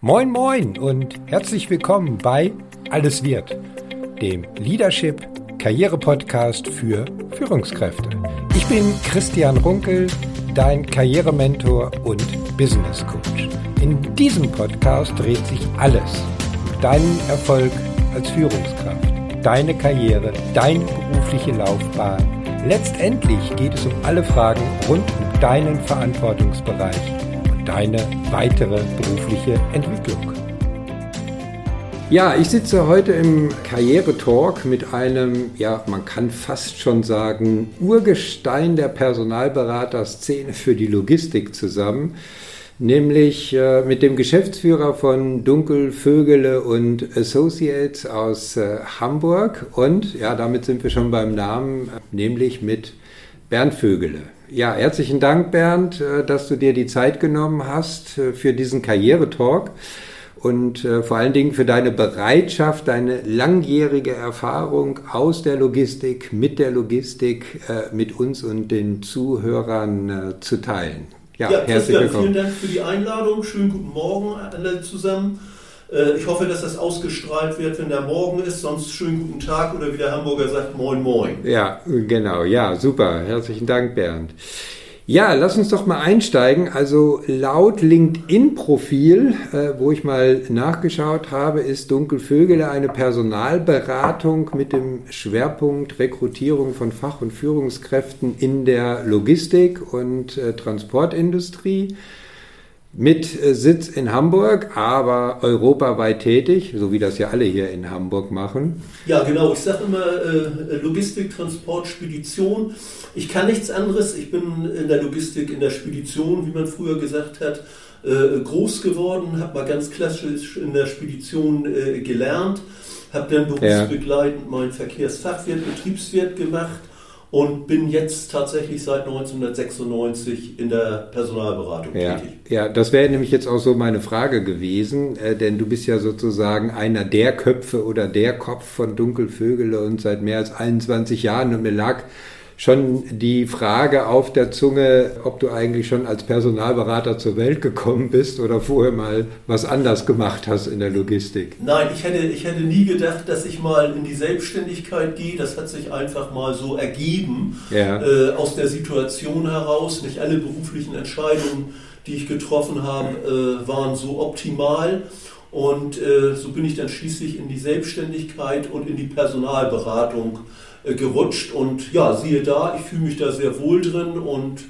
Moin moin und herzlich willkommen bei Alles wird, dem Leadership Karriere Podcast für Führungskräfte. Ich bin Christian Runkel, dein Karrierementor und Business Coach. In diesem Podcast dreht sich alles um deinen Erfolg als Führungskraft, deine Karriere, deine berufliche Laufbahn. Letztendlich geht es um alle Fragen rund um deinen Verantwortungsbereich deine weitere berufliche Entwicklung. Ja, ich sitze heute im Karriere-Talk mit einem, ja, man kann fast schon sagen, Urgestein der Personalberaterszene für die Logistik zusammen, nämlich äh, mit dem Geschäftsführer von Dunkel, Vögele und Associates aus äh, Hamburg und, ja, damit sind wir schon beim Namen, nämlich mit Bernd Vögele. Ja, herzlichen Dank, Bernd, äh, dass du dir die Zeit genommen hast äh, für diesen Karrieretalk und äh, vor allen Dingen für deine Bereitschaft, deine langjährige Erfahrung aus der Logistik, mit der Logistik, mit uns und den Zuhörern zu teilen. Ja, ja herzlich willkommen. Vielen Dank für die Einladung. Schönen guten Morgen alle zusammen. Äh, ich hoffe, dass das ausgestrahlt wird, wenn der Morgen ist. Sonst schönen guten Tag oder wie der Hamburger sagt, moin moin. Ja, genau. Ja, super. Herzlichen Dank, Bernd. Ja, lass uns doch mal einsteigen. Also laut LinkedIn-Profil, äh, wo ich mal nachgeschaut habe, ist Dunkelvögele eine Personalberatung mit dem Schwerpunkt Rekrutierung von Fach- und Führungskräften in der Logistik und äh, Transportindustrie mit äh, Sitz in Hamburg, aber europaweit tätig, so wie das ja alle hier in Hamburg machen. Ja, genau. Ich sage immer äh, Logistik, Transport, Spedition. Ich kann nichts anderes. Ich bin in der Logistik, in der Spedition, wie man früher gesagt hat, äh, groß geworden, habe mal ganz klassisch in der Spedition äh, gelernt, habe dann berufsbegleitend ja. meinen Verkehrsfachwirt, Betriebswirt gemacht und bin jetzt tatsächlich seit 1996 in der Personalberatung ja, tätig. Ja, das wäre nämlich jetzt auch so meine Frage gewesen, äh, denn du bist ja sozusagen einer der Köpfe oder der Kopf von Dunkelvögele und seit mehr als 21 Jahren und mir lag schon die Frage auf der Zunge, ob du eigentlich schon als Personalberater zur Welt gekommen bist oder vorher mal was anders gemacht hast in der Logistik. Nein, ich hätte, ich hätte nie gedacht, dass ich mal in die Selbstständigkeit gehe. Das hat sich einfach mal so ergeben ja. äh, aus der Situation heraus. Nicht alle beruflichen Entscheidungen, die ich getroffen habe, äh, waren so optimal. Und äh, so bin ich dann schließlich in die Selbstständigkeit und in die Personalberatung äh, gerutscht und ja, siehe da, ich fühle mich da sehr wohl drin und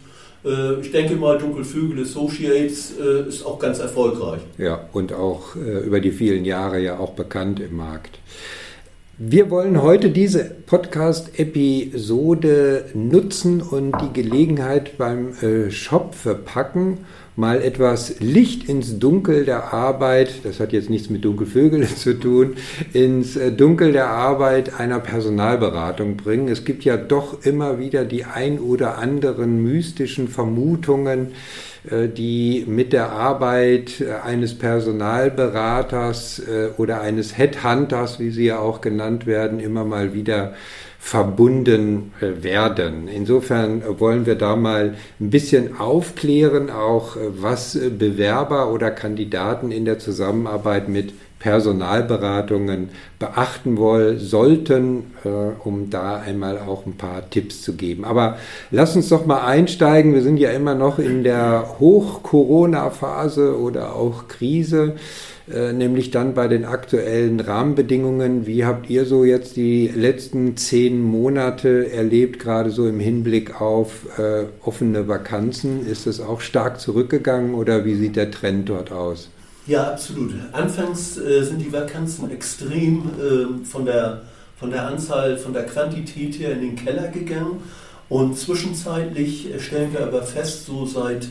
äh, ich denke mal, Dunkelvögel Associates äh, ist auch ganz erfolgreich. Ja, und auch äh, über die vielen Jahre ja auch bekannt im Markt. Wir wollen heute diese Podcast-Episode nutzen und die Gelegenheit beim äh, Shop verpacken mal etwas Licht ins Dunkel der Arbeit, das hat jetzt nichts mit Dunkelvögeln zu tun, ins äh, Dunkel der Arbeit einer Personalberatung bringen. Es gibt ja doch immer wieder die ein oder anderen mystischen Vermutungen, äh, die mit der Arbeit äh, eines Personalberaters oder eines Headhunters, wie sie ja auch genannt werden, immer mal wieder verbunden äh, werden. Insofern wollen wir da mal ein bisschen aufklären, auch äh, was äh, Bewerber oder Kandidaten in der Zusammenarbeit mit Personalberatungen beachten wollen, sollten, um da einmal auch ein paar Tipps zu geben. Aber lass uns doch mal einsteigen. Wir sind ja immer noch in der Hoch-Corona-Phase oder auch Krise. Äh, nämlich dann bei den aktuellen Rahmenbedingungen. Wie habt ihr so jetzt die letzten zehn Monate erlebt, gerade so im Hinblick auf äh, offene Vakanzen? Ist es auch stark zurückgegangen oder wie sieht der Trend dort aus? Ja, absolut. Anfangs äh, sind die Vakanzen extrem äh, von, der, von der Anzahl, von der Quantität her in den Keller gegangen. Und zwischenzeitlich stellen wir aber fest, so seit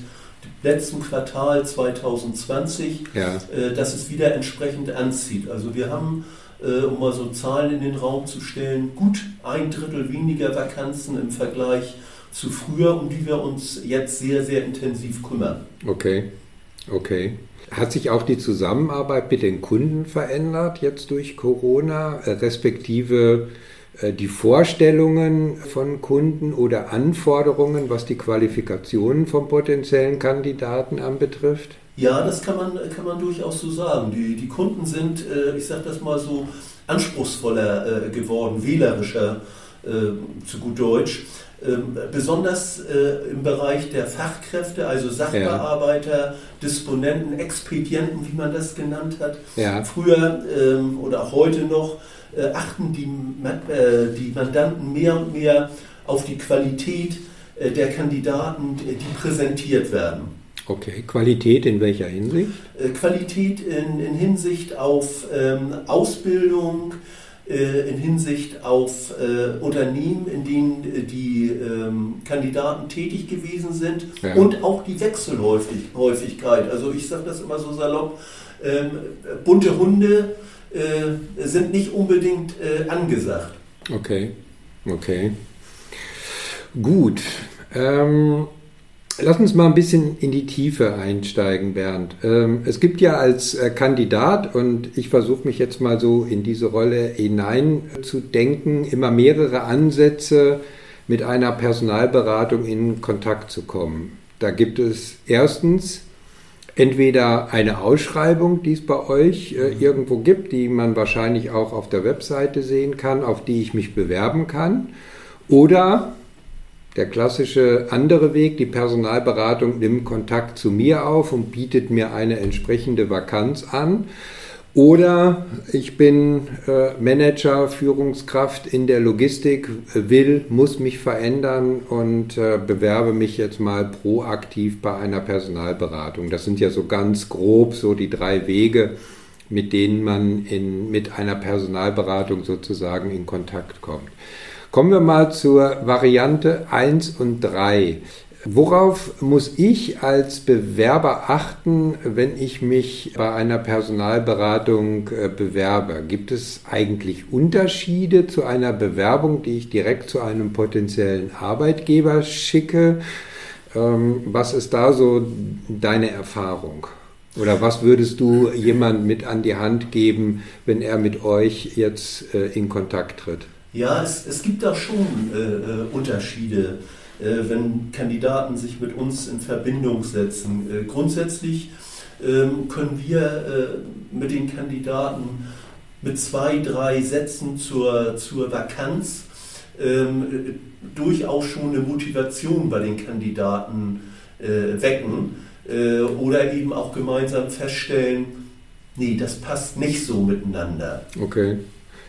letzten Quartal 2020, ja. äh, dass es wieder entsprechend anzieht. Also wir haben, äh, um mal so Zahlen in den Raum zu stellen, gut ein Drittel weniger Vakanzen im Vergleich zu früher, um die wir uns jetzt sehr, sehr intensiv kümmern. Okay, okay. Hat sich auch die Zusammenarbeit mit den Kunden verändert jetzt durch Corona, äh, respektive die Vorstellungen von Kunden oder Anforderungen, was die Qualifikationen von potenziellen Kandidaten anbetrifft? Ja, das kann man, kann man durchaus so sagen. Die, die Kunden sind, äh, ich sage das mal so, anspruchsvoller äh, geworden, wählerischer, äh, zu gut Deutsch. Ähm, besonders äh, im Bereich der Fachkräfte, also Sachbearbeiter, ja. Disponenten, Expedienten, wie man das genannt hat. Ja. Früher ähm, oder auch heute noch äh, achten die, äh, die Mandanten mehr und mehr auf die Qualität äh, der Kandidaten, die präsentiert werden. Okay, Qualität in welcher Hinsicht? Äh, Qualität in, in Hinsicht auf ähm, Ausbildung, äh, in Hinsicht auf äh, Unternehmen, in denen äh, die ähm, Kandidaten tätig gewesen sind ja. und auch die Wechselhäufigkeit. Also ich sage das immer so salopp, ähm, bunte Hunde äh, sind nicht unbedingt äh, angesagt. Okay, okay. Gut. Ähm, Lass uns mal ein bisschen in die Tiefe einsteigen, Bernd. Ähm, es gibt ja als äh, Kandidat, und ich versuche mich jetzt mal so in diese Rolle hineinzudenken, immer mehrere Ansätze, mit einer Personalberatung in Kontakt zu kommen. Da gibt es erstens entweder eine Ausschreibung, die es bei euch äh, irgendwo gibt, die man wahrscheinlich auch auf der Webseite sehen kann, auf die ich mich bewerben kann. Oder der klassische andere Weg, die Personalberatung nimmt Kontakt zu mir auf und bietet mir eine entsprechende Vakanz an. Oder ich bin äh, Manager, Führungskraft in der Logistik, will, muss mich verändern und äh, bewerbe mich jetzt mal proaktiv bei einer Personalberatung. Das sind ja so ganz grob so die drei Wege, mit denen man in, mit einer Personalberatung sozusagen in Kontakt kommt. Kommen wir mal zur Variante 1 und 3. Worauf muss ich als Bewerber achten, wenn ich mich bei einer Personalberatung äh, bewerbe? Gibt es eigentlich Unterschiede zu einer Bewerbung, die ich direkt zu einem potenziellen Arbeitgeber schicke? Ähm, was ist da so deine Erfahrung? Oder was würdest du jemand mit an die Hand geben, wenn er mit euch jetzt äh, in Kontakt tritt? Ja, es, es gibt da schon äh, äh, Unterschiede, wenn Kandidaten sich mit uns in Verbindung setzen. Äh, grundsätzlich ähm, können wir äh, mit den Kandidaten mit zwei, drei Sätzen zur, zur Vakanz ähm, durchaus schon eine Motivation bei den Kandidaten äh, wecken oder eben auch gemeinsam feststellen, nee, das passt nicht so miteinander. Okay.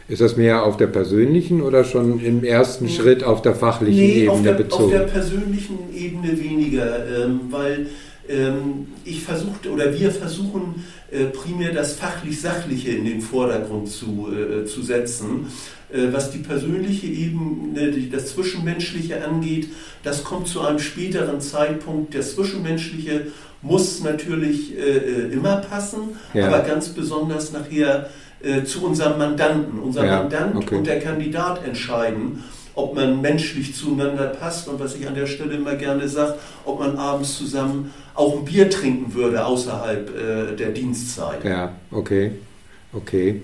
Ist das mehr auf der persönlichen oder schon im ersten hm. Schritt auf der fachlichen nee, Ebene auf der, bezogen? Auf der persönlichen Ebene weniger, ähm, weil ähm, ich versuchte oder wir versuchen äh, primär das fachlich-sachliche in den Vordergrund zu, äh, zu setzen. Äh, was die persönliche Ebene, das Zwischenmenschliche angeht, das kommt zu einem späteren Zeitpunkt. Das Zwischenmenschliche muss natürlich äh, äh, immer passen, ja. aber ganz besonders nachher äh, zu unserem Mandanten. Unser ja, Mandant okay. und der Kandidat entscheiden, ob man menschlich zueinander passt und was ich an der Stelle immer gerne sage, ob man abends zusammen auch ein Bier trinken würde außerhalb äh, der Dienstzeit. Ja, okay. Okay.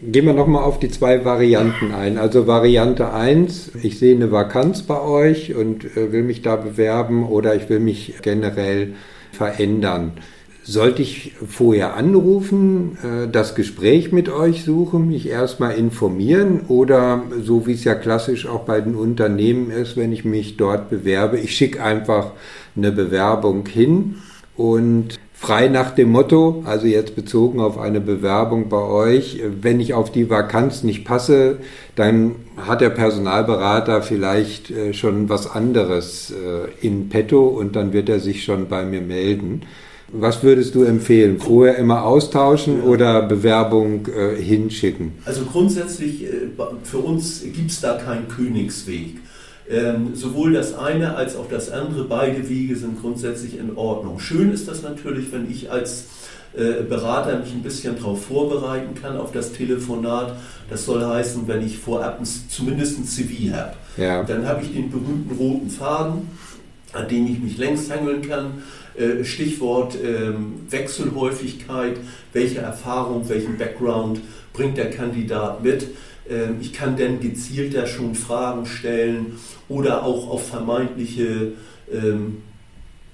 Gehen wir nochmal auf die zwei Varianten ein. Also Variante 1, ich sehe eine Vakanz bei euch und äh, will mich da bewerben oder ich will mich generell verändern. Sollte ich vorher anrufen, äh, das Gespräch mit euch suchen, mich erstmal informieren oder so wie es ja klassisch auch bei den Unternehmen ist, wenn ich mich dort bewerbe, ich schicke einfach eine Bewerbung hin und frei nach dem Motto, also jetzt bezogen auf eine Bewerbung bei euch, wenn ich auf die Vakanz nicht passe, dann hat der Personalberater vielleicht äh, schon was anderes äh, in petto und dann wird er sich schon bei mir melden. Was würdest du empfehlen? Vorher immer austauschen oder Bewerbung äh, hinschicken? Also grundsätzlich, äh, für uns gibt es da keinen Königsweg. Ähm, sowohl das eine als auch das andere, beide Wege sind grundsätzlich in Ordnung. Schön ist das natürlich, wenn ich als äh, Berater mich ein bisschen darauf vorbereiten kann, auf das Telefonat. Das soll heißen, wenn ich vorab zumindest ein CV habe. Ja. Dann habe ich den berühmten roten Faden, an dem ich mich längs hangeln kann äh, Stichwort ähm, Wechselhäufigkeit, welche Erfahrung, welchen Background bringt der Kandidat mit. Ähm, ich kann dann gezielter schon Fragen stellen oder auch auf vermeintliche ähm,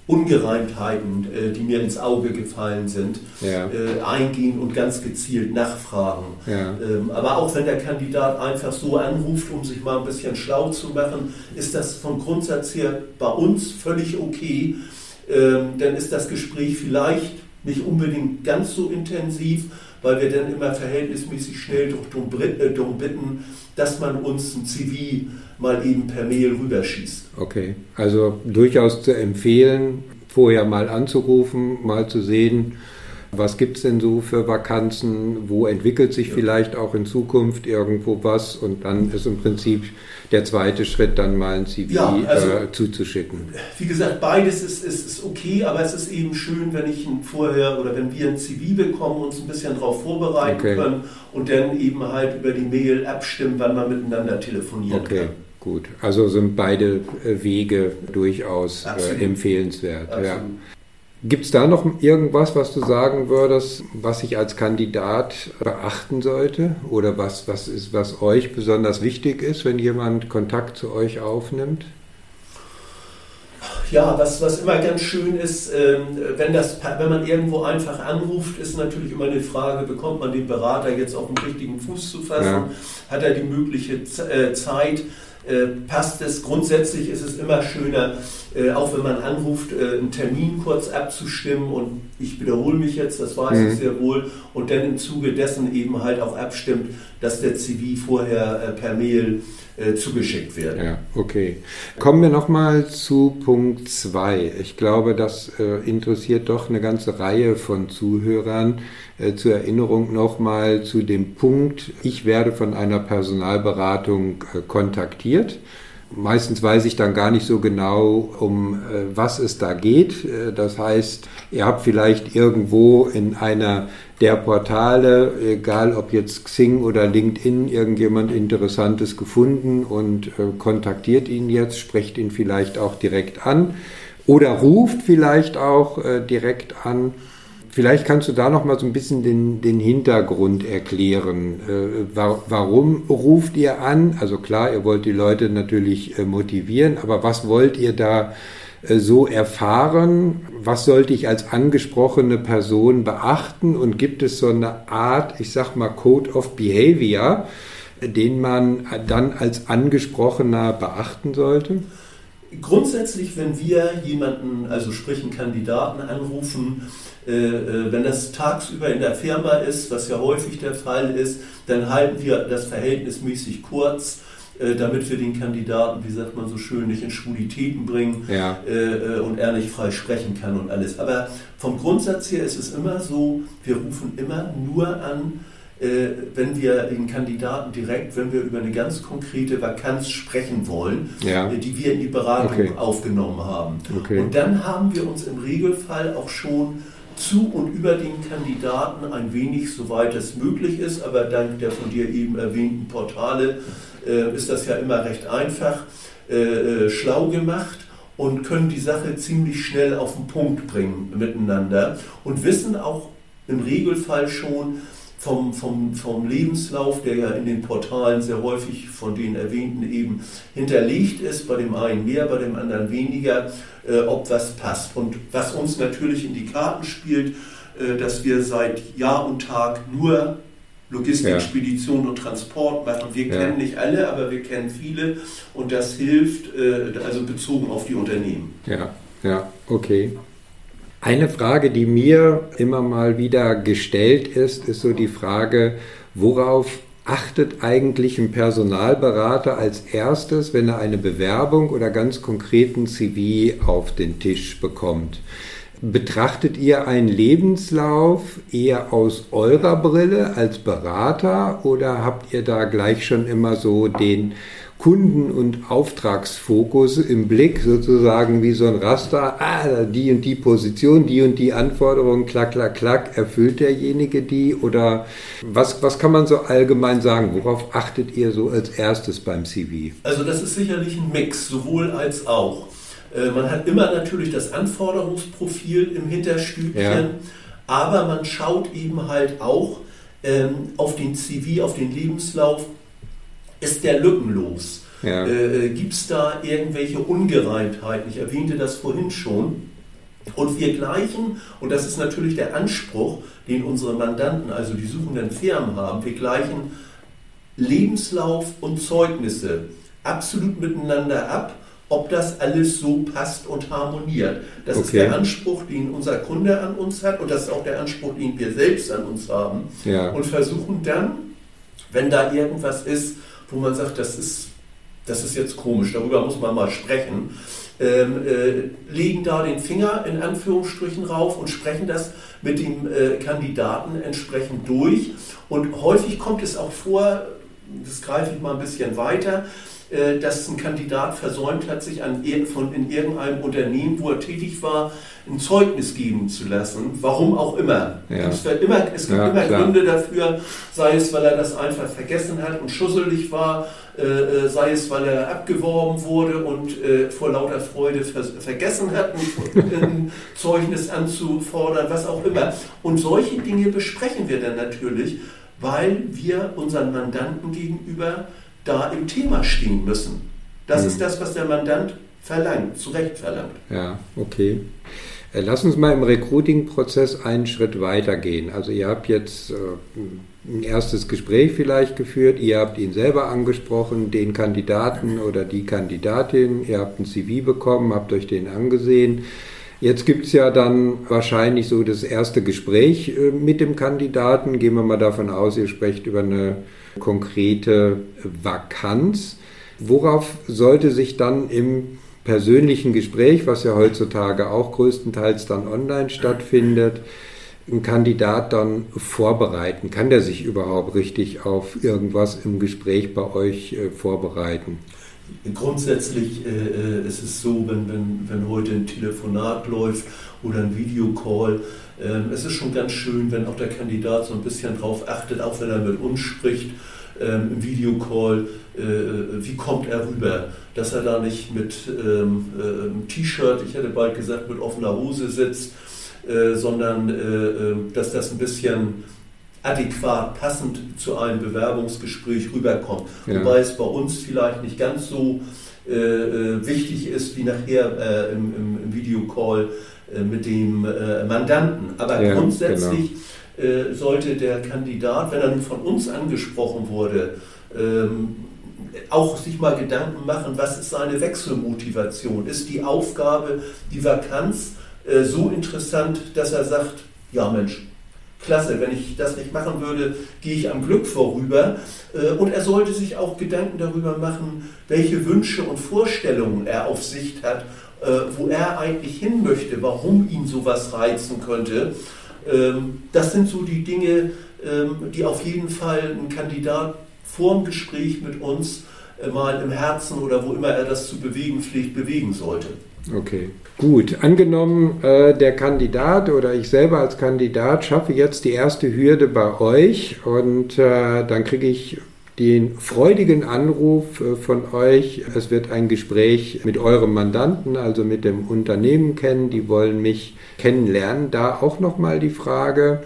Ungereimtheiten, äh, die mir ins Auge gefallen sind, ja. äh, eingehen und ganz gezielt nachfragen. Ja. Ähm, aber auch wenn der Kandidat einfach so anruft, um sich mal ein bisschen schlau zu machen, ist das vom Grundsatz her bei uns völlig okay. Ähm, dann ist das Gespräch vielleicht nicht unbedingt ganz so intensiv, weil wir dann immer verhältnismäßig schnell darum bitten, dass man uns ein CV mal eben per Mail rüberschießt. Okay, also durchaus zu empfehlen, vorher mal anzurufen, mal zu sehen, was gibt es denn so für Vakanzen, wo entwickelt sich ja. vielleicht auch in Zukunft irgendwo was und dann ist im Prinzip der zweite Schritt, dann mal ein CV ja, also, äh, zuzuschicken. Wie gesagt, beides ist, ist, ist okay, aber es ist eben schön, wenn ich vorher oder wenn wir ein CV bekommen, uns ein bisschen darauf vorbereiten okay. können und dann eben halt über die Mail abstimmen, wann man miteinander telefonieren okay. kann. Gut, also sind beide äh, Wege durchaus äh, empfehlenswert. Ja. Gibt es da noch irgendwas, was du sagen würdest, was ich als Kandidat beachten sollte? Oder was, was ist, was euch besonders wichtig ist, wenn jemand Kontakt zu euch aufnimmt? Ja, was, was immer ganz schön ist, ähm, wenn, das, wenn man irgendwo einfach anruft, ist natürlich immer eine Frage, bekommt man den Berater jetzt auf den richtigen Fuß zu fassen? Ja. Hat er die mögliche äh, Zeit? Äh, passt es. Grundsätzlich ist es immer schöner, äh, auch wenn man anruft, äh, einen Termin kurz abzustimmen und ich wiederhole mich jetzt, das weiß mhm. ich sehr wohl, und dann im Zuge dessen eben halt auch abstimmt, dass der CV vorher per Mail zugeschickt wird. Ja, okay. Kommen wir nochmal zu Punkt 2. Ich glaube, das interessiert doch eine ganze Reihe von Zuhörern. Äh, zur Erinnerung nochmal zu dem Punkt, ich werde von einer Personalberatung äh, kontaktiert. Meistens weiß ich dann gar nicht so genau, um äh, was es da geht. Das heißt, ihr habt vielleicht irgendwo in einer der Portale, egal ob jetzt Xing oder LinkedIn, irgendjemand Interessantes gefunden und kontaktiert ihn jetzt, sprecht ihn vielleicht auch direkt an oder ruft vielleicht auch direkt an Vielleicht kannst du da noch mal so ein bisschen den, den Hintergrund erklären. Äh, war, warum ruft ihr an? Also klar, ihr wollt die Leute natürlich äh, motivieren, aber was wollt ihr da äh, so erfahren? Was sollte ich als angesprochene Person beachten? Und gibt es so eine Art, ich sag mal, Code of Behavior, den man dann als Angesprochener beachten sollte? Grundsätzlich, wenn wir jemanden, also sprich einen Kandidaten anrufen, wenn das tagsüber in der Firma ist, was ja häufig der Fall ist, dann halten wir das verhältnismäßig kurz, äh, damit wir den Kandidaten, wie sagt man so schön, nicht in Schwulitäten bringen ja. und er nicht frei sprechen kann und alles. Aber vom Grundsatz her ist es immer so, wir rufen immer nur an, wenn wir den Kandidaten direkt, wenn wir über eine ganz konkrete Vakanz sprechen wollen, ja. die wir in die Beratung okay. aufgenommen haben. Okay. Und dann haben wir uns im Regelfall auch schon zu und über den Kandidaten ein wenig, soweit es möglich ist, aber dank der von dir eben erwähnten Portale äh, ist das ja immer recht einfach, äh, äh, schlau gemacht und können die Sache ziemlich schnell auf den Punkt bringen miteinander und wissen auch im Regelfall schon, vom, vom, vom Lebenslauf, der ja in den Portalen sehr häufig von den erwähnten eben hinterlegt ist, bei dem einen mehr, bei dem anderen weniger, äh, ob was passt. Und was uns natürlich in die Karten spielt, äh, dass wir seit Jahr und Tag nur Logistik, ja. Spedition und Transport machen. Wir ja. kennen nicht alle, aber wir kennen viele und das hilft, äh, also bezogen auf die Unternehmen. Ja, ja, okay. Eine Frage, die mir immer mal wieder gestellt ist, ist so die Frage, worauf achtet eigentlich ein Personalberater als erstes, wenn er eine Bewerbung oder ganz konkreten CV auf den Tisch bekommt? Betrachtet ihr einen Lebenslauf eher aus eurer Brille als Berater oder habt ihr da gleich schon immer so den Kunden- und Auftragsfokus im Blick, sozusagen wie so ein Raster, ah, die und die Position, die und die Anforderungen, klack, klack, klack, erfüllt derjenige die? Oder was, was kann man so allgemein sagen? Worauf achtet ihr so als erstes beim CV? Also das ist sicherlich ein Mix, sowohl als auch. Äh, man hat immer natürlich das Anforderungsprofil im Hinterstübchen, ja. aber man schaut eben halt auch ähm, auf den CV, auf den Lebenslauf, ist der lückenlos? Ja. Äh, äh Gibt es da irgendwelche Ungereimtheiten? Ich erwähnte das vorhin schon. Und wir gleichen, und das ist natürlich der Anspruch, den unsere Mandanten, also die suchenden Firmen haben, wir gleichen Lebenslauf und Zeugnisse absolut miteinander ab, ob das alles so passt und harmoniert. Das okay. ist der Anspruch, den unser Kunde an uns hat und das ist auch der Anspruch, den wir selbst an uns haben. Ja. Und versuchen dann, wenn da irgendwas ist, wo man sagt, das ist, das ist jetzt komisch, darüber muss man mal sprechen, ähm, äh, legen da den Finger in Anführungsstrichen rauf und sprechen das mit dem äh, Kandidaten entsprechend durch. Und häufig kommt es auch vor, das greife ich mal ein bisschen weiter, dass ein Kandidat versäumt hat, sich an, von, in irgendeinem Unternehmen, wo er tätig war, ein Zeugnis geben zu lassen. Warum auch immer. Ja. Es, immer, es gibt ja, immer klar. Gründe dafür, sei es, weil er das einfach vergessen hat und schusselig war, äh, äh sei es, weil er abgeworben wurde und äh, vor lauter Freude ver vergessen hat, ein Zeugnis anzufordern, was auch immer. Und solche Dinge besprechen wir dann natürlich, weil wir unseren Mandanten gegenüber da im Thema stehen müssen. Das mhm. ist das, was der Mandant verlangt, zu Recht verlangt. Ja, okay. Äh, lass uns mal im Recruiting-Prozess einen Schritt weiter gehen. Also ihr habt jetzt äh, ein erstes Gespräch vielleicht geführt, ihr habt ihn selber angesprochen, den Kandidaten oder die Kandidatin, ihr habt ein CV bekommen, habt euch den angesehen. Jetzt gibt es ja dann wahrscheinlich so das erste Gespräch äh, mit dem Kandidaten. Gehen wir mal davon aus, ihr sprecht über eine konkrete Vakanz. Worauf sollte sich dann im persönlichen Gespräch, was ja heutzutage auch größtenteils dann online stattfindet, ein Kandidat dann vorbereiten? Kann der sich überhaupt richtig auf irgendwas im Gespräch bei euch äh, vorbereiten? Grundsätzlich äh, äh, ist es so, wenn, wenn, wenn heute ein Telefonat läuft oder ein Videocall, äh, es ist schon ganz schön, wenn auch der Kandidat so ein bisschen drauf achtet, auch wenn er mit uns spricht, ähm, im Videocall, äh, wie kommt er rüber, dass er da nicht mit ähm, äh, T-Shirt, ich hätte bald gesagt, mit offener Hose sitzt, äh, sondern äh, äh, dass das ein bisschen adäquat, passend zu einem Bewerbungsgespräch rüberkommt. Ja. Wobei es bei uns vielleicht nicht ganz so äh, äh wichtig ist wie nachher äh, im, im, im, Videocall äh, mit dem äh, Mandanten. Aber ja, grundsätzlich genau. sollte der Kandidat, wenn er nun von uns angesprochen wurde, ähm, auch sich mal Gedanken machen, was ist seine Wechselmotivation? Ist die Aufgabe, die Vakanz so interessant, dass er sagt, ja Mensch, klasse, wenn ich das nicht machen würde, gehe ich am Glück vorüber. Äh, und er sollte sich auch Gedanken darüber machen, welche Wünsche und Vorstellungen er auf Sicht hat, äh, wo er eigentlich hin möchte, warum ihn sowas reizen könnte. Ähm, das sind so die Dinge, ähm, die auf jeden Fall ein Kandidat vor dem Gespräch mit uns äh, mal im Herzen oder wo immer er das zu bewegen pflegt, bewegen sollte. Okay, gut. Angenommen, äh, der Kandidat oder ich selber als Kandidat schaffe jetzt die erste Hürde bei euch und äh, dann kriege ich den freudigen Anruf äh, von euch. Es wird ein Gespräch mit eurem Mandanten, also mit dem Unternehmen kennen. Die wollen mich kennenlernen. Da auch nochmal die Frage,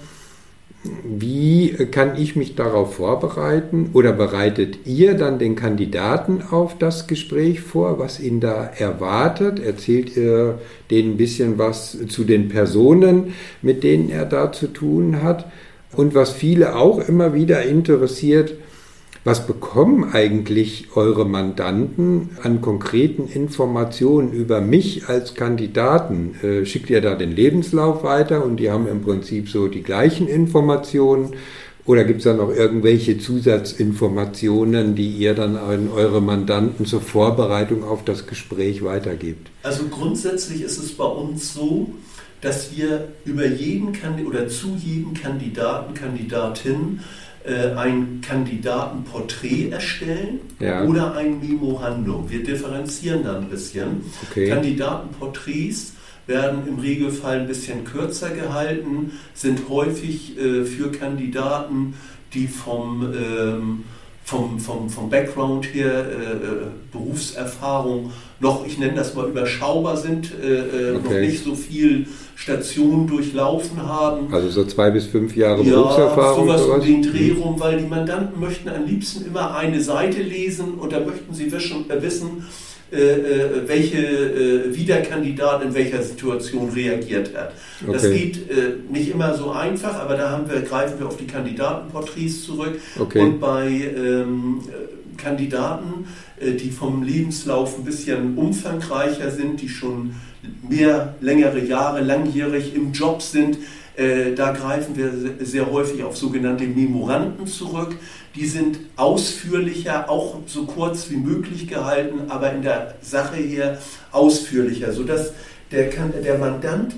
wie kann ich mich darauf vorbereiten oder bereitet ihr dann den Kandidaten auf das Gespräch vor, was ihn da erwartet? Erzählt ihr denen ein bisschen was zu den Personen, mit denen er da zu tun hat? Und was viele auch immer wieder interessiert, was bekommen eigentlich eure Mandanten an konkreten Informationen über mich als Kandidaten? Äh, schickt ihr da den Lebenslauf weiter und die haben im Prinzip so die gleichen Informationen? Oder gibt es da noch irgendwelche Zusatzinformationen, die ihr dann an eure Mandanten zur Vorbereitung auf das Gespräch weitergebt? Also grundsätzlich ist es bei uns so, dass wir über jeden Kandidaten oder zu jedem Kandidaten, Kandidatin äh, ein Kandidatenporträt erstellen ja. oder ein Memorandum. Wir differenzieren da ein bisschen. Okay. Kandidatenporträts werden im Regelfall ein bisschen kürzer gehalten, sind häufig äh, für Kandidaten, die vom, ähm, vom, vom, vom Background her, äh, äh Berufserfahrung noch, ich nenne das mal überschaubar sind, äh, äh, okay. noch nicht so viel Stationen durchlaufen haben. Also so zwei bis fünf Jahre ja, Berufserfahrung. sowas um den Dreh rum, weil die Mandanten möchten am liebsten immer eine Seite lesen und da möchten sie wissen, äh, wissen äh, äh, welche, äh, wie der Kandidat in welcher Situation reagiert hat. Okay. Das geht äh, nicht immer so einfach, aber da haben wir, greifen wir auf die Kandidatenporträts zurück. Okay. Und bei ähm, Kandidaten, äh, die vom Lebenslauf ein bisschen umfangreicher sind, die schon mehr längere Jahre langjährig im Job sind, äh, da greifen wir sehr häufig auf sogenannte Memoranden zurück. Die sind ausführlicher, auch so kurz wie möglich gehalten, aber in der Sache hier ausführlicher, sodass der, der Mandant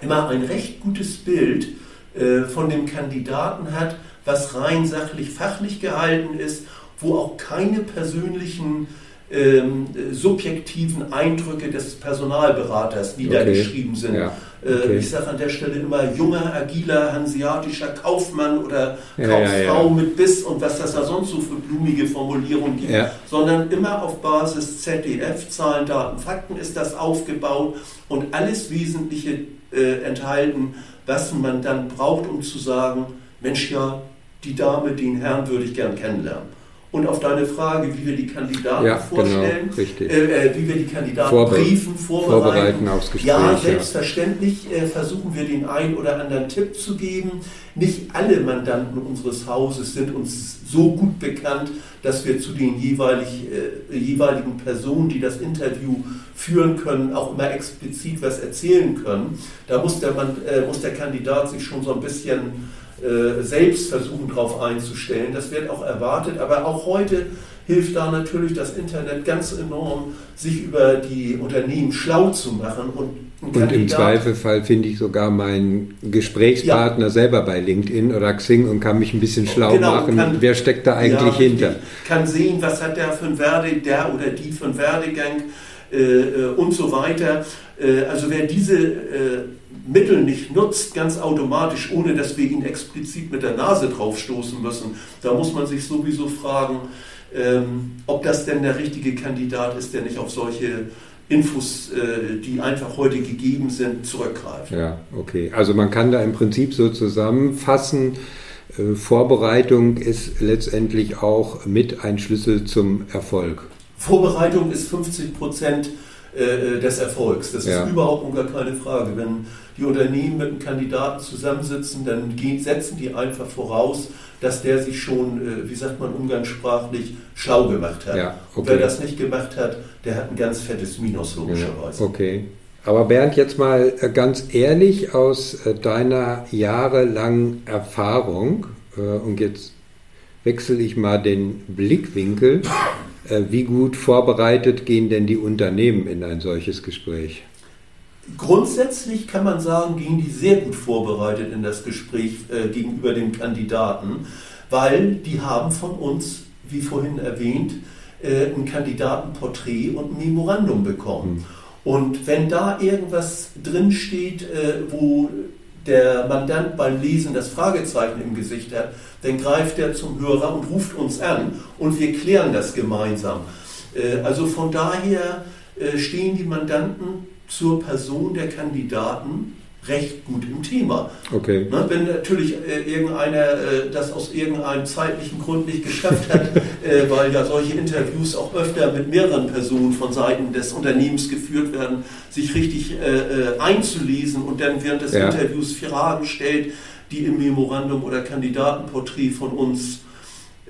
immer ein recht gutes Bild äh, von dem Kandidaten hat, was rein sachlich, fachlich gehalten ist, wo auch keine persönlichen ähm, subjektiven Eindrücke des Personalberaters niedergeschrieben okay. sind. Ja. Äh, okay. Ich sage an der Stelle immer junger, agiler, hanseatischer Kaufmann oder ja, Kauffrau ja, mit Biss und was das da sonst so für blumige Formulierungen gibt, sondern immer auf Basis ZDF, Zahlen, Daten, Fakten ist das aufgebaut und alles Wesentliche äh, enthalten, was man dann braucht, um zu sagen, Mensch, ja, die Dame, den Herrn würde ich gern kennenlernen und auf deine Frage, wie wir die Kandidaten ja, genau, vorstellen, genau, äh, wie wir die Kandidaten Vorbe briefen, vorbereiten. vorbereiten aufs Gespräch, ja, selbstverständlich. Äh, versuchen wir den einen oder anderen Tipp zu geben. Nicht alle Mandanten unseres Hauses sind uns so gut bekannt, dass wir zu den jeweilig, äh, jeweiligen Personen, die das Interview führen können, auch immer explizit was erzählen können. Da muss der, Mann, äh, muss der Kandidat sich schon so ein bisschen äh, selbst versuchen, darauf einzustellen. Das wird auch erwartet, aber auch heute hilft da natürlich das Internet ganz enorm, sich über die Unternehmen schlau zu machen und und im Zweifelfall finde ich sogar meinen Gesprächspartner ja. selber bei LinkedIn oder Xing und kann mich ein bisschen schlau genau, machen. Kann, Wer steckt da eigentlich ja, hinter? Kann sehen, was hat der für ein Werde, der oder die für einen Werdegang äh, äh, und so weiter. Äh, also wer diese äh, Mittel nicht nutzt, ganz automatisch, ohne dass wir ihn explizit mit der Nase draufstoßen müssen, da muss man sich sowieso fragen, ähm, ob das denn der richtige Kandidat ist, der nicht auf solche Infos, äh, die einfach heute gegeben sind, zurückgreift. Ja, okay. Also man kann da im Prinzip so zusammenfassen, äh, Vorbereitung ist letztendlich auch mit ein Schlüssel zum Erfolg. Vorbereitung ist 50 Prozent äh, des Erfolgs. Das ja. ist überhaupt und gar keine Frage. Wenn die Unternehmen mit einem Kandidaten zusammensitzen, dann setzen die einfach voraus, dass der sich schon, äh, wie sagt man umgangssprachlich, schlau gemacht hat. Ja, okay. Wer das nicht gemacht hat, der hat ein ganz fettes Minus logischerweise. Ja, okay. Aber Bernd, jetzt mal äh, ganz ehrlich aus deiner jahrelangen Erfahrung, und jetzt wechsle ich mal den Blickwinkel, wie gut vorbereitet gehen denn die Unternehmen in ein solches Gespräch? Grundsätzlich kann man sagen, gehen die sehr gut vorbereitet in das Gespräch äh, gegenüber dem Kandidaten, weil die haben von uns, wie vorhin erwähnt, äh, ein Kandidatenporträt und ein Memorandum bekommen. Mhm. Und wenn da irgendwas drinsteht, äh, wo der Mandant beim Lesen das Fragezeichen im Gesicht hat, dann greift er zum Hörer und ruft uns an und wir klären das gemeinsam. Äh, also von daher äh, stehen die Mandanten zur Person der Kandidaten recht gut im Thema. Okay. Ne, wenn natürlich äh, irgendeiner äh, das aus irgendeinem zeitlichen Grund nicht geschafft hat, äh, weil ja solche Interviews auch öfter mit mehreren Personen von Seiten des Unternehmens geführt werden, sich richtig einzulesen und dann während des ja. Interviews Fragen stellt, die im Memorandum oder Kandidatenporträt von uns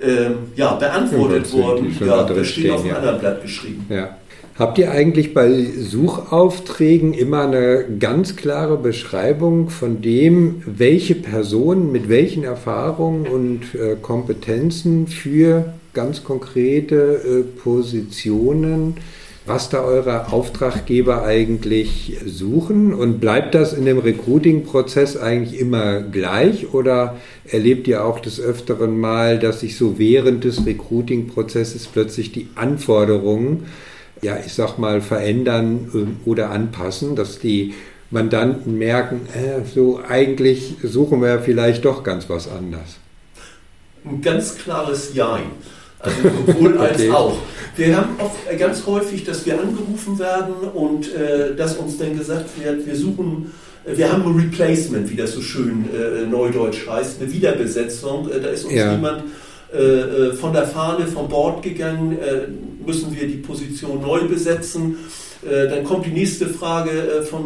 ähm, ja, beantwortet wurden. Ja, das steht auf einem ja. anderen Blatt geschrieben. Ja. Habt ihr eigentlich bei Suchaufträgen immer eine ganz klare Beschreibung von dem, welche Personen mit welchen Erfahrungen und äh, Kompetenzen für ganz konkrete äh, Positionen, was da eure Auftraggeber eigentlich suchen? Und bleibt das in dem Recruiting-Prozess eigentlich immer gleich oder erlebt ihr auch des Öfteren mal, dass sich so während des Recruiting-Prozesses plötzlich die Anforderungen ja, ich sag mal, verändern ähm, oder anpassen, dass die Mandanten merken, äh, so eigentlich suchen wir vielleicht doch ganz was anders. Ein ganz klares Jein. Also sowohl als okay. auch. Wir haben auch ganz häufig, dass wir angerufen werden und äh, dass uns dann gesagt wird, wir suchen, wir haben ein Replacement, wie das so schön äh, neudeutsch heißt, eine Wiederbesetzung. Äh, da ist uns ja. jemand äh, äh, von der Fahne vom Bord gegangen, müssen wir die Position neu besetzen. Äh, dann kommt die nächste Frage äh, von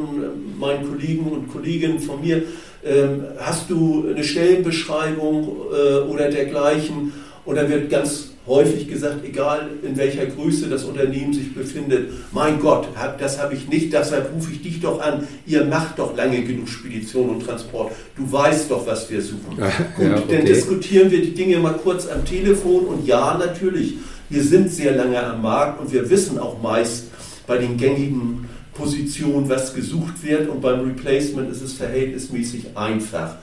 meinen Kollegen und Kolleginnen von mir. Ähm, hast du eine Stellenbeschreibung äh, oder dergleichen? Und dann wird ganz häufig gesagt, egal in welcher Größe das Unternehmen sich befindet, mein Gott, das habe ich nicht, deshalb rufe ich dich doch an, ihr macht doch lange genug Spedition und Transport, du weißt doch, was wir suchen. Ja, und okay. dann diskutieren wir die Dinge mal kurz am Telefon und ja, natürlich, wir sind sehr lange am Markt und wir wissen auch meist bei den gängigen Positionen, was gesucht wird und beim Replacement ist es verhältnismäßig einfach.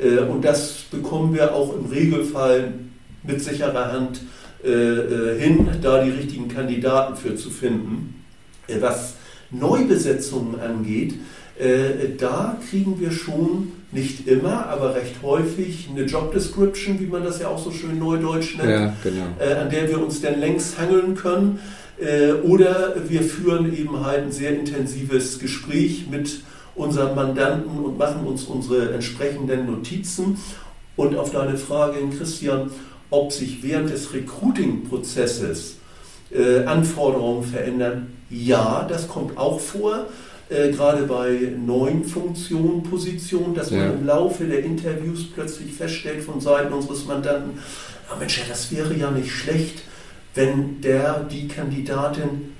Äh, und das bekommen wir auch im Regelfall mit sicherer Hand äh, äh, hin, da die richtigen Kandidaten für zu finden. Äh, was Neubesetzungen angeht, da kriegen wir schon nicht immer, aber recht häufig eine Job Description, wie man das ja auch so schön neudeutsch nennt, ja, genau. an der wir uns dann längs hangeln können. Oder wir führen eben halt ein sehr intensives Gespräch mit unseren Mandanten und machen uns unsere entsprechenden Notizen. Und auf deine Frage, Christian, ob sich während des Recruiting-Prozesses äh, Anforderungen verändern. Ja, das kommt auch vor, äh, gerade bei neuen Funktionen, Positionen, dass man ja. im Laufe der Interviews plötzlich feststellt von Seiten unseres Mandanten, ah Mensch, ja, das wäre ja nicht schlecht, wenn der, die Kandidatin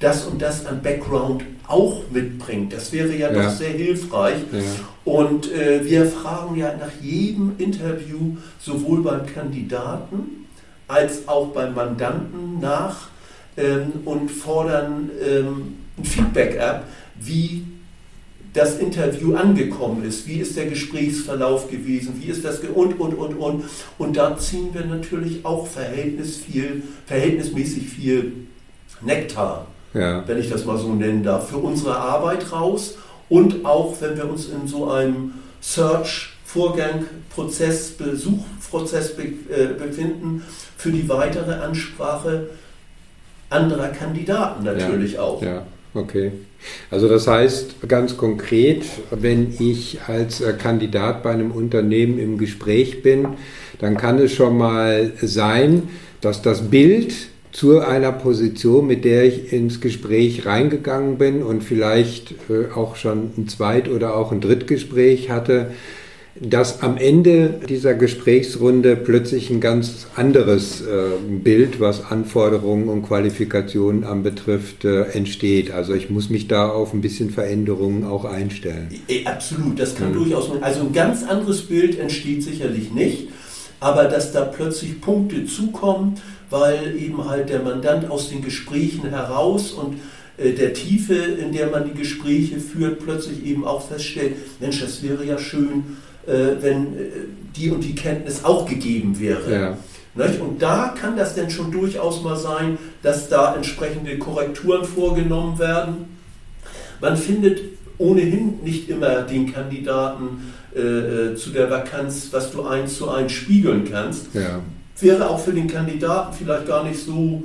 das und das an Background auch mitbringt. Das wäre ja, ja. doch sehr hilfreich. Ja. Und äh, wir fragen ja nach jedem Interview sowohl beim Kandidaten als auch beim Mandanten nach ähm, und fordern ähm, ein Feedback ab, wie das Interview angekommen ist, wie ist der Gesprächsverlauf gewesen, wie ist das und und und und und da ziehen wir natürlich auch Verhältnis viel, verhältnismäßig viel Nektar ja. wenn ich das mal so nennen darf, für unsere Arbeit raus und auch wenn wir uns in so einem Search-Vorgang, Prozess, Besuchprozess be, äh, befinden, für die weitere Ansprache anderer Kandidaten natürlich ja. auch. Ja. Okay. Also das heißt ganz konkret, wenn ich als äh, Kandidat bei einem Unternehmen im Gespräch bin, dann kann es schon mal sein, dass das Bild zu einer Position, mit der ich ins Gespräch reingegangen bin und vielleicht äh, auch schon ein Zweit- oder auch ein Drittgespräch hatte, dass am Ende dieser Gesprächsrunde plötzlich ein ganz anderes äh, Bild, was Anforderungen und Qualifikationen anbetrifft, äh, entsteht. Also ich muss mich da auf ein bisschen Veränderungen auch einstellen. Absolut, das kann mhm. durchaus. Also ein ganz anderes Bild entsteht sicherlich nicht, aber dass da plötzlich Punkte zukommen, weil eben halt der Mandant aus den Gesprächen heraus und äh, der Tiefe, in der man die Gespräche führt, plötzlich eben auch feststellt, Mensch, das wäre ja schön, äh, wenn äh, die und die Kenntnis auch gegeben wäre. Ja. Und da kann das denn schon durchaus mal sein, dass da entsprechende Korrekturen vorgenommen werden. Man findet ohnehin nicht immer den Kandidaten äh, zu der Vakanz, was du eins zu eins spiegeln kannst. Ja wäre auch für den Kandidaten vielleicht gar nicht so,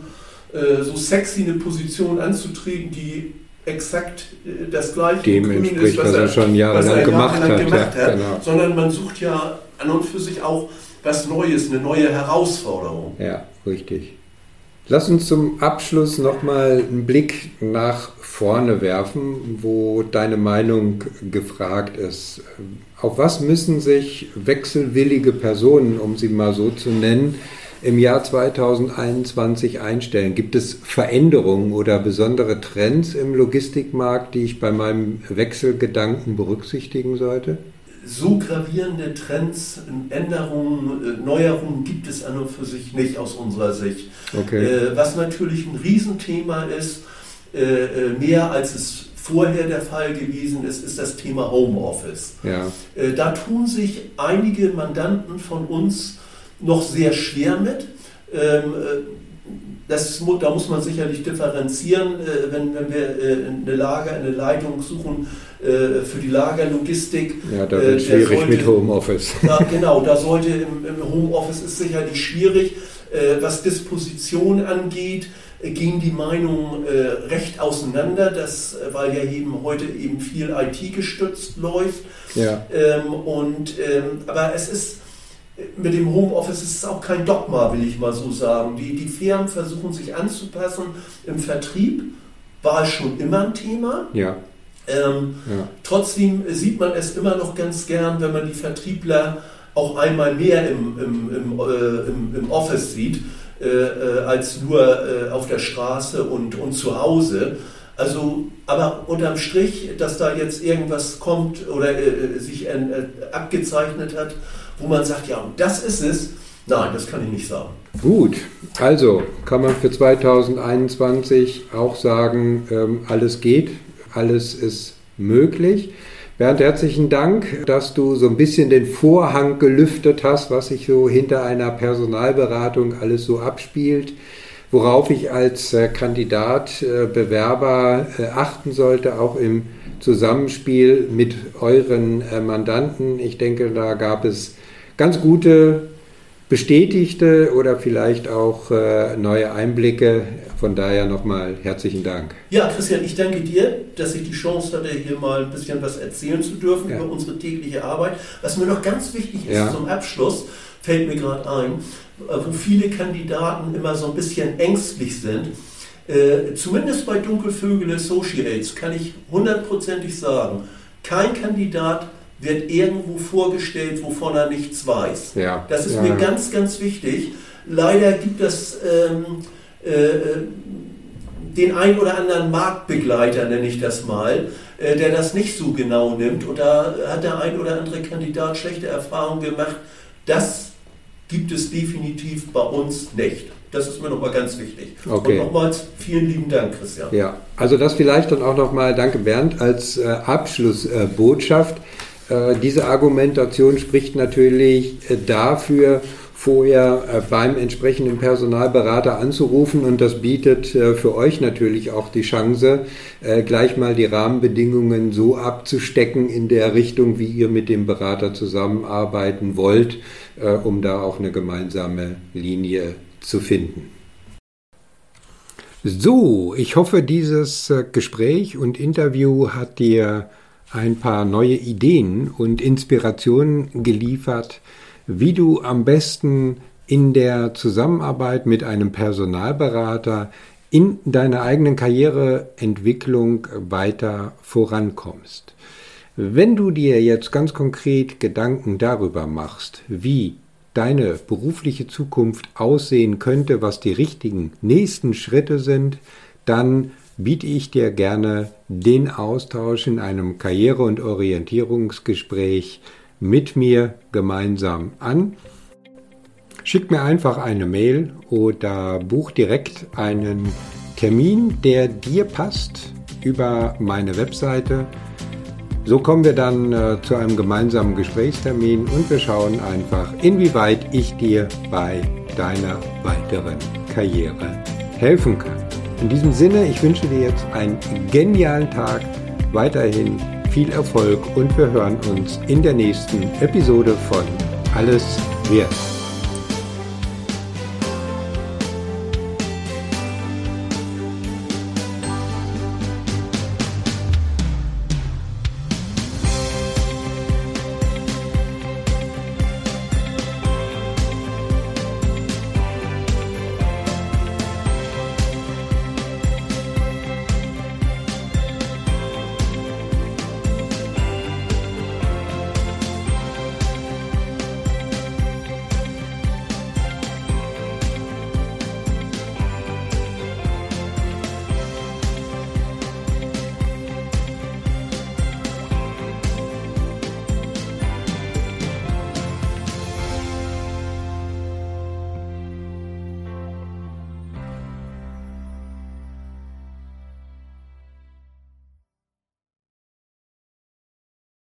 äh, so sexy, eine Position anzutreten, die exakt äh, das gleiche Dem ist, was, was er schon jahrelang gemacht, hat, gemacht ja, hat genau. sondern man sucht ja an und für sich auch was Neues, eine neue Herausforderung. Ja, richtig. Lass uns zum Abschluss nochmal einen Blick nach vorne werfen, wo deine Meinung gefragt ist. Auf was müssen sich wechselwillige Personen, um sie mal so zu nennen, im Jahr 2021 einstellen? Gibt es Veränderungen oder besondere Trends im Logistikmarkt, die ich bei meinem Wechselgedanken berücksichtigen sollte? So gravierende Trends, Änderungen, äh, Neuerungen gibt es an und für sich nicht aus unserer Sicht. Okay. Äh, was natürlich ein Riesenthema ist, äh, mehr als es vorher der Fall gewesen ist, ist das Thema Homeoffice. Ja. Äh, da tun sich einige Mandanten von uns noch sehr schwer mit. Ähm, das, da muss man sicherlich differenzieren, wenn, wenn wir eine Lager, eine Leitung suchen für die Lagerlogistik. Ja, da wird es schwierig sollte, mit Homeoffice. Da, genau, da sollte im, im Homeoffice ist sicherlich schwierig, was Disposition angeht gehen die Meinungen äh, recht auseinander, das, äh, weil ja eben heute eben viel IT gestützt läuft. Ja. Ähm, und, ähm, aber es ist mit dem Homeoffice ist es auch kein Dogma, will ich mal so sagen. Die, die Firmen versuchen sich anzupassen. Im Vertrieb war es schon immer ein Thema. Ja. Ähm, ja. Trotzdem sieht man es immer noch ganz gern, wenn man die Vertriebler auch einmal mehr im, im, im, äh, im, im Office sieht, äh, äh, als nur äh, auf der Straße und, und zu Hause. Also, aber unterm Strich, dass da jetzt irgendwas kommt oder äh, sich äh, abgezeichnet hat, wo man sagt, ja, das ist es, nein, das kann ich nicht sagen. Gut, also kann man für 2021 auch sagen, ähm, alles geht, alles ist möglich. Bernd, herzlichen Dank, dass du so ein bisschen den Vorhang gelüftet hast, was sich so hinter einer Personalberatung alles so abspielt, worauf ich als äh, Kandidat, äh, Bewerber äh, achten sollte, auch im Zusammenspiel mit euren Mandanten. Ich denke, da gab es ganz gute bestätigte oder vielleicht auch äh, neue Einblicke. Von daher nochmal herzlichen Dank. Ja, Christian, ich danke dir, dass ich die Chance hatte, hier mal ein bisschen was erzählen zu dürfen ja. über unsere tägliche Arbeit. Was mir noch ganz wichtig ist ja. zum Abschluss, fällt mir gerade ein, äh, wo viele Kandidaten immer so ein bisschen ängstlich sind. Äh, zumindest bei Dunkelvögel Associates kann ich hundertprozentig sagen, kein Kandidat wird irgendwo vorgestellt, wovon er nichts weiß. Ja. Das ist ja. mir ganz, ganz wichtig. Leider gibt es ähm, äh, den ein oder anderen Marktbegleiter, nenne ich das mal, äh, der das nicht so genau nimmt. Und da hat der ein oder andere Kandidat schlechte Erfahrungen gemacht. Das gibt es definitiv bei uns nicht. Das ist mir nochmal ganz wichtig. Okay. Und nochmals vielen lieben Dank, Christian. Ja, also das vielleicht dann auch nochmal, danke Bernd, als äh, Abschlussbotschaft. Äh, diese Argumentation spricht natürlich äh, dafür, vorher äh, beim entsprechenden Personalberater anzurufen und das bietet für euch natürlich auch die Chance, gleich mal die Rahmenbedingungen so abzustecken in der Richtung, wie ihr mit dem Berater zusammenarbeiten wollt, um da auch eine gemeinsame Linie zu finden. So, ich hoffe, dieses Gespräch und Interview hat dir ein paar neue Ideen und Inspirationen geliefert, wie du am besten in der Zusammenarbeit mit einem Personalberater in deiner eigenen Karriereentwicklung weiter vorankommst. Wenn du dir jetzt ganz konkret Gedanken darüber machst, wie deine berufliche Zukunft aussehen könnte, was die richtigen nächsten Schritte sind, dann biete ich dir gerne den Austausch in einem Karriere- und Orientierungsgespräch mit mir gemeinsam an. Schick mir einfach eine Mail oder buch direkt einen Termin, der dir passt, über meine Webseite. So kommen wir dann äh, zu einem gemeinsamen Gesprächstermin und wir schauen einfach, inwieweit ich dir bei deiner weiteren Karriere helfen kann. In diesem Sinne, ich wünsche dir jetzt einen genialen Tag, weiterhin viel Erfolg und wir hören uns in der nächsten Episode von Alles wird.